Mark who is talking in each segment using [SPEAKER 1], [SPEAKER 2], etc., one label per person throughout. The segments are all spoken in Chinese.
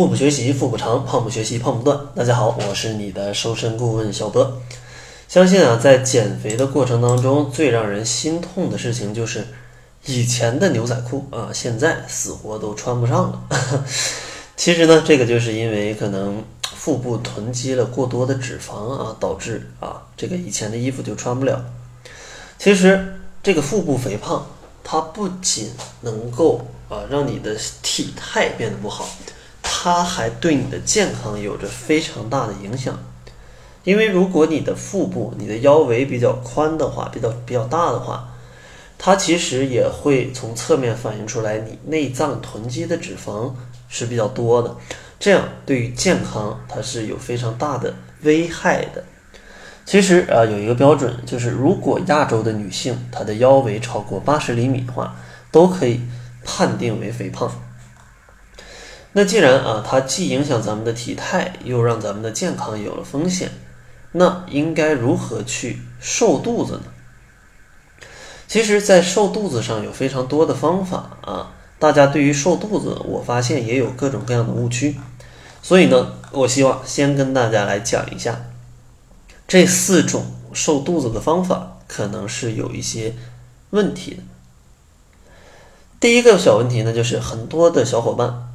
[SPEAKER 1] 腹部学习腹部长，胖不学习胖不断。大家好，我是你的瘦身顾问小波。相信啊，在减肥的过程当中，最让人心痛的事情就是以前的牛仔裤啊，现在死活都穿不上了。其实呢，这个就是因为可能腹部囤积了过多的脂肪啊，导致啊这个以前的衣服就穿不了。其实这个腹部肥胖，它不仅能够啊让你的体态变得不好。它还对你的健康有着非常大的影响，因为如果你的腹部、你的腰围比较宽的话，比较比较大的话，它其实也会从侧面反映出来你内脏囤积的脂肪是比较多的，这样对于健康它是有非常大的危害的。其实啊，有一个标准，就是如果亚洲的女性她的腰围超过八十厘米的话，都可以判定为肥胖。那既然啊，它既影响咱们的体态，又让咱们的健康有了风险，那应该如何去瘦肚子呢？其实，在瘦肚子上有非常多的方法啊。大家对于瘦肚子，我发现也有各种各样的误区。所以呢，我希望先跟大家来讲一下这四种瘦肚子的方法，可能是有一些问题的。第一个小问题呢，就是很多的小伙伴。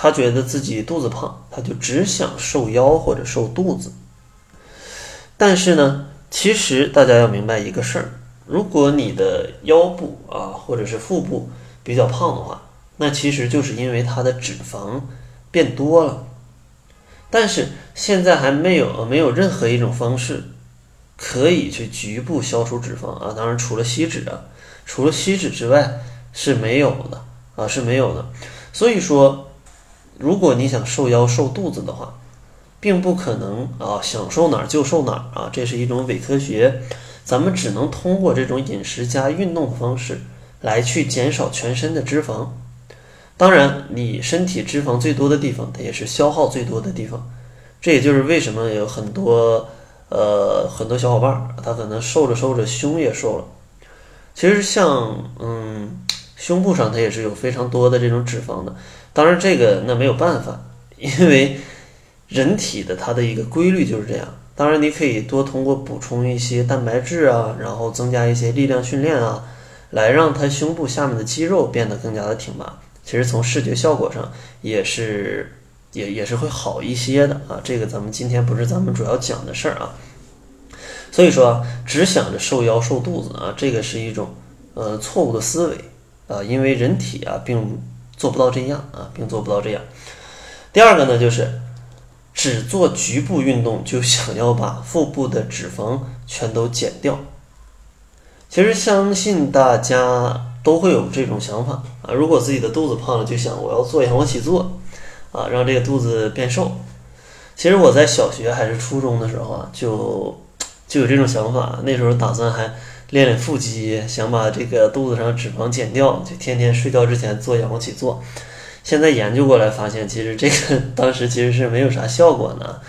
[SPEAKER 1] 他觉得自己肚子胖，他就只想瘦腰或者瘦肚子。但是呢，其实大家要明白一个事儿：如果你的腰部啊或者是腹部比较胖的话，那其实就是因为它的脂肪变多了。但是现在还没有没有任何一种方式可以去局部消除脂肪啊，当然除了吸脂啊，除了吸脂之外是没有的啊是没有的。所以说。如果你想瘦腰瘦肚子的话，并不可能啊，想瘦哪儿就瘦哪儿啊，这是一种伪科学。咱们只能通过这种饮食加运动的方式来去减少全身的脂肪。当然，你身体脂肪最多的地方，它也是消耗最多的地方。这也就是为什么有很多呃很多小伙伴，他可能瘦着瘦着胸也瘦了。其实像嗯胸部上，它也是有非常多的这种脂肪的。当然，这个那没有办法，因为人体的它的一个规律就是这样。当然，你可以多通过补充一些蛋白质啊，然后增加一些力量训练啊，来让它胸部下面的肌肉变得更加的挺拔。其实从视觉效果上也是也也是会好一些的啊。这个咱们今天不是咱们主要讲的事儿啊。所以说，只想着瘦腰瘦肚子啊，这个是一种呃错误的思维啊，因为人体啊并。做不到这样啊，并做不到这样。第二个呢，就是只做局部运动就想要把腹部的脂肪全都减掉。其实相信大家都会有这种想法啊，如果自己的肚子胖了，就想我要做仰卧起坐啊，让这个肚子变瘦。其实我在小学还是初中的时候啊，就就有这种想法，那时候打算还。练练腹肌，想把这个肚子上脂肪减掉，就天天睡觉之前做仰卧起坐。现在研究过来发现，其实这个当时其实是没有啥效果的。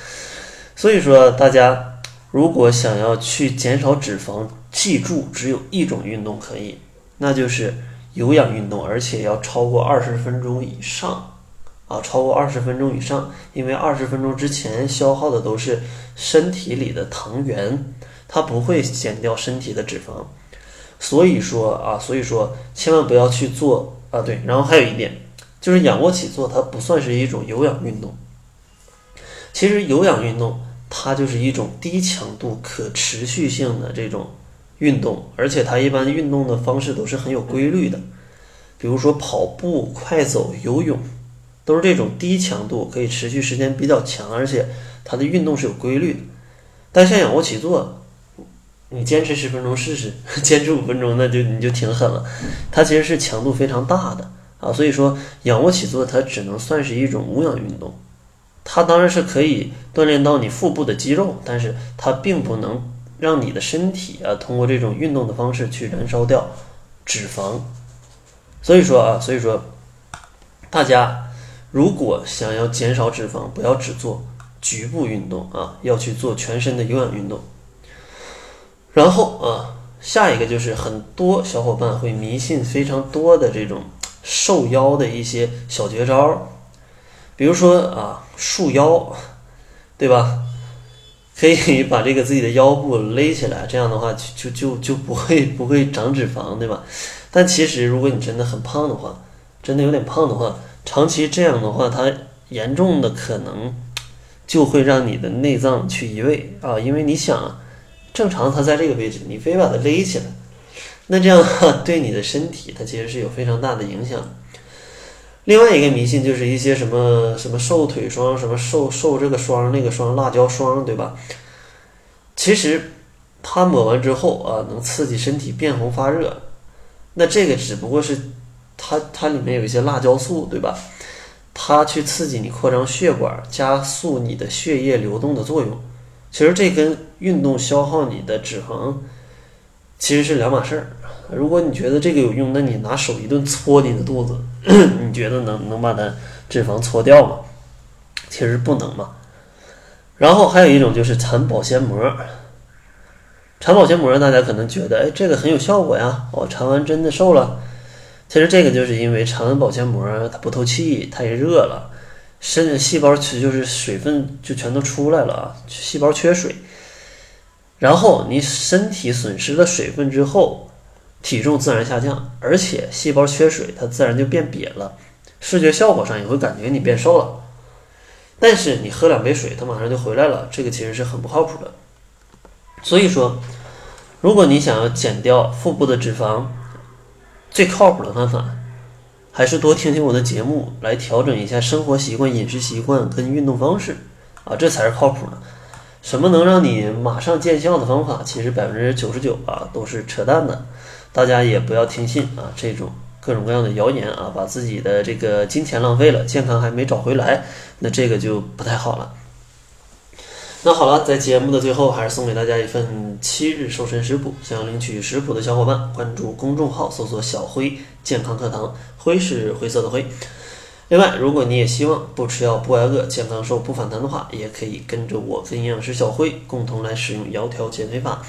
[SPEAKER 1] 所以说，大家如果想要去减少脂肪，记住只有一种运动可以，那就是有氧运动，而且要超过二十分钟以上啊，超过二十分钟以上，因为二十分钟之前消耗的都是身体里的糖原。它不会减掉身体的脂肪，所以说啊，所以说千万不要去做啊。对，然后还有一点就是仰卧起坐，它不算是一种有氧运动。其实有氧运动它就是一种低强度、可持续性的这种运动，而且它一般运动的方式都是很有规律的，比如说跑步、快走、游泳，都是这种低强度、可以持续时间比较长，而且它的运动是有规律的。但像仰卧起坐，你坚持十分钟试试，坚持五分钟那就你就挺狠了。它其实是强度非常大的啊，所以说仰卧起坐它只能算是一种无氧运动。它当然是可以锻炼到你腹部的肌肉，但是它并不能让你的身体啊通过这种运动的方式去燃烧掉脂肪。所以说啊，所以说大家如果想要减少脂肪，不要只做局部运动啊，要去做全身的有氧运动。然后啊，下一个就是很多小伙伴会迷信非常多的这种瘦腰的一些小绝招。比如说啊，束腰，对吧？可以把这个自己的腰部勒起来，这样的话就就就就不会不会长脂肪，对吧？但其实如果你真的很胖的话，真的有点胖的话，长期这样的话，它严重的可能就会让你的内脏去移位啊，因为你想，正常它在这个位置，你非把它勒起来，那这样的话 对你的身体它其实是有非常大的影响。另外一个迷信就是一些什么什么瘦腿霜，什么瘦瘦这个霜那个霜辣椒霜，对吧？其实它抹完之后啊，能刺激身体变红发热，那这个只不过是它它里面有一些辣椒素，对吧？它去刺激你扩张血管，加速你的血液流动的作用。其实这跟运动消耗你的脂肪其实是两码事儿。如果你觉得这个有用，那你拿手一顿搓你的肚子，你觉得能能把它脂肪搓掉吗？其实不能嘛。然后还有一种就是缠保鲜膜，缠保鲜膜大家可能觉得，哎，这个很有效果呀，我缠完真的瘦了。其实这个就是因为缠完保鲜膜它不透气，太热了，身细胞其实就是水分就全都出来了啊，细胞缺水。然后你身体损失了水分之后。体重自然下降，而且细胞缺水，它自然就变瘪了。视觉效果上也会感觉你变瘦了。但是你喝两杯水，它马上就回来了，这个其实是很不靠谱的。所以说，如果你想要减掉腹部的脂肪，最靠谱的方法还是多听听我的节目，来调整一下生活习惯、饮食习惯跟运动方式啊，这才是靠谱的。什么能让你马上见效的方法，其实百分之九十九啊都是扯淡的。大家也不要听信啊这种各种各样的谣言啊，把自己的这个金钱浪费了，健康还没找回来，那这个就不太好了。那好了，在节目的最后，还是送给大家一份七日瘦身食谱。想要领取食谱的小伙伴，关注公众号，搜索“小辉健康课堂”，辉是灰色的灰。另外，如果你也希望不吃药不挨饿，健康瘦不反弹的话，也可以跟着我跟营养师小辉共同来使用窈窕减肥法。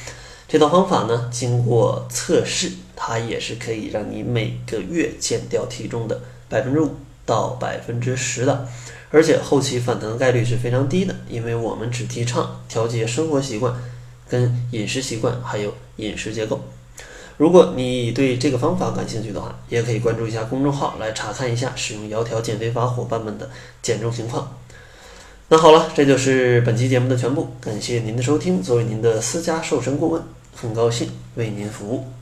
[SPEAKER 1] 这套方法呢，经过测试，它也是可以让你每个月减掉体重的百分之五到百分之十的，而且后期反弹的概率是非常低的，因为我们只提倡调节生活习惯、跟饮食习惯还有饮食结构。如果你对这个方法感兴趣的话，也可以关注一下公众号来查看一下使用窈窕减肥法伙伴们的减重情况。那好了，这就是本期节目的全部，感谢您的收听。作为您的私家瘦身顾问。很高兴为您服务。